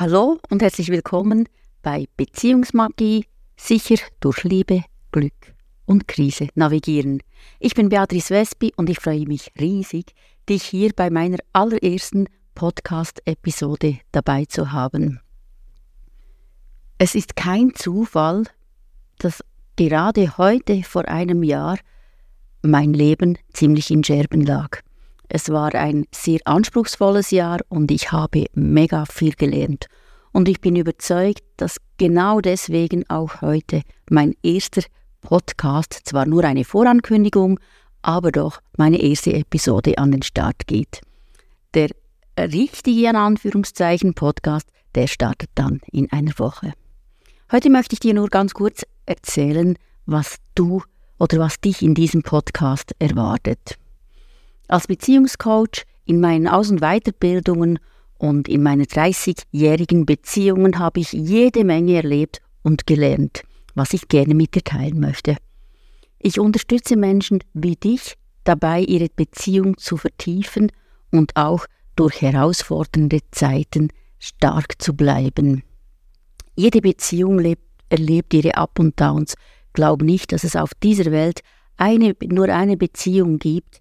Hallo und herzlich willkommen bei Beziehungsmagie, sicher durch Liebe, Glück und Krise navigieren. Ich bin Beatrice Wespi und ich freue mich riesig, dich hier bei meiner allerersten Podcast-Episode dabei zu haben. Es ist kein Zufall, dass gerade heute vor einem Jahr mein Leben ziemlich in Scherben lag. Es war ein sehr anspruchsvolles Jahr und ich habe mega viel gelernt. Und ich bin überzeugt, dass genau deswegen auch heute mein erster Podcast, zwar nur eine Vorankündigung, aber doch meine erste Episode an den Start geht. Der richtige, in Anführungszeichen, Podcast, der startet dann in einer Woche. Heute möchte ich dir nur ganz kurz erzählen, was du oder was dich in diesem Podcast erwartet. Als Beziehungscoach in meinen Aus- und Weiterbildungen und in meinen 30-jährigen Beziehungen habe ich jede Menge erlebt und gelernt, was ich gerne mit dir teilen möchte. Ich unterstütze Menschen wie dich dabei, ihre Beziehung zu vertiefen und auch durch herausfordernde Zeiten stark zu bleiben. Jede Beziehung lebt, erlebt ihre Up und Downs. Glaub nicht, dass es auf dieser Welt eine, nur eine Beziehung gibt,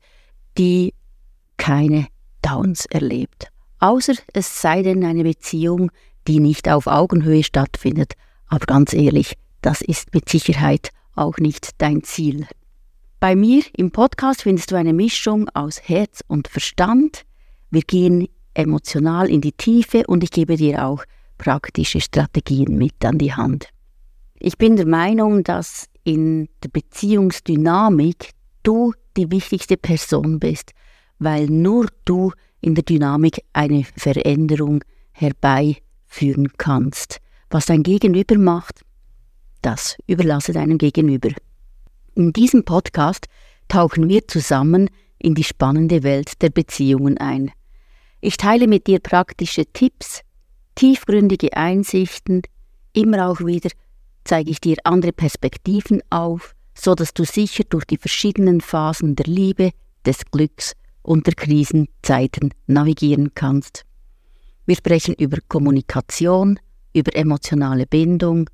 die keine Downs erlebt. Außer es sei denn eine Beziehung, die nicht auf Augenhöhe stattfindet. Aber ganz ehrlich, das ist mit Sicherheit auch nicht dein Ziel. Bei mir im Podcast findest du eine Mischung aus Herz und Verstand. Wir gehen emotional in die Tiefe und ich gebe dir auch praktische Strategien mit an die Hand. Ich bin der Meinung, dass in der Beziehungsdynamik du die wichtigste Person bist, weil nur du in der Dynamik eine Veränderung herbeiführen kannst. Was dein Gegenüber macht, das überlasse deinem Gegenüber. In diesem Podcast tauchen wir zusammen in die spannende Welt der Beziehungen ein. Ich teile mit dir praktische Tipps, tiefgründige Einsichten, immer auch wieder zeige ich dir andere Perspektiven auf, so dass du sicher durch die verschiedenen Phasen der Liebe, des Glücks und der Krisenzeiten navigieren kannst. Wir sprechen über Kommunikation, über emotionale Bindung,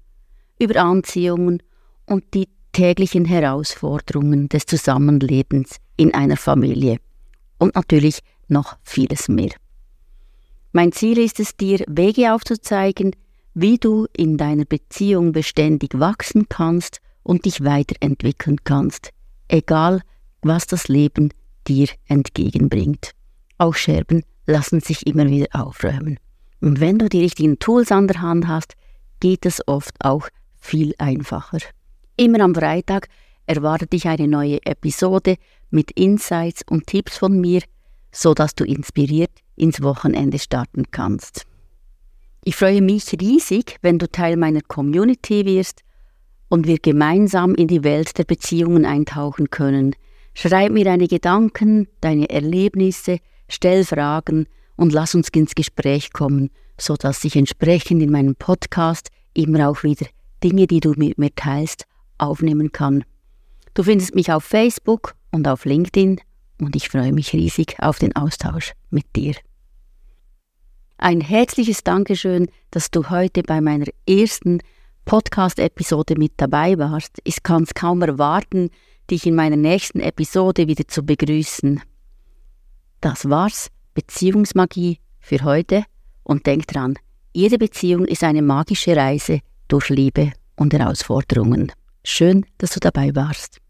über Anziehungen und die täglichen Herausforderungen des Zusammenlebens in einer Familie und natürlich noch vieles mehr. Mein Ziel ist es dir, Wege aufzuzeigen, wie du in deiner Beziehung beständig wachsen kannst und dich weiterentwickeln kannst, egal was das Leben dir entgegenbringt. Auch Scherben lassen sich immer wieder aufräumen. Und wenn du die richtigen Tools an der Hand hast, geht es oft auch viel einfacher. Immer am Freitag erwartet dich eine neue Episode mit Insights und Tipps von mir, so dass du inspiriert ins Wochenende starten kannst. Ich freue mich riesig, wenn du Teil meiner Community wirst und wir gemeinsam in die Welt der Beziehungen eintauchen können. Schreib mir deine Gedanken, deine Erlebnisse, stell Fragen und lass uns ins Gespräch kommen, so dass ich entsprechend in meinem Podcast immer auch wieder Dinge, die du mit mir teilst, aufnehmen kann. Du findest mich auf Facebook und auf LinkedIn und ich freue mich riesig auf den Austausch mit dir. Ein herzliches Dankeschön, dass du heute bei meiner ersten Podcast-Episode mit dabei warst. Ich kann es kaum erwarten, dich in meiner nächsten Episode wieder zu begrüßen. Das war's, Beziehungsmagie für heute und denk dran, jede Beziehung ist eine magische Reise durch Liebe und Herausforderungen. Schön, dass du dabei warst.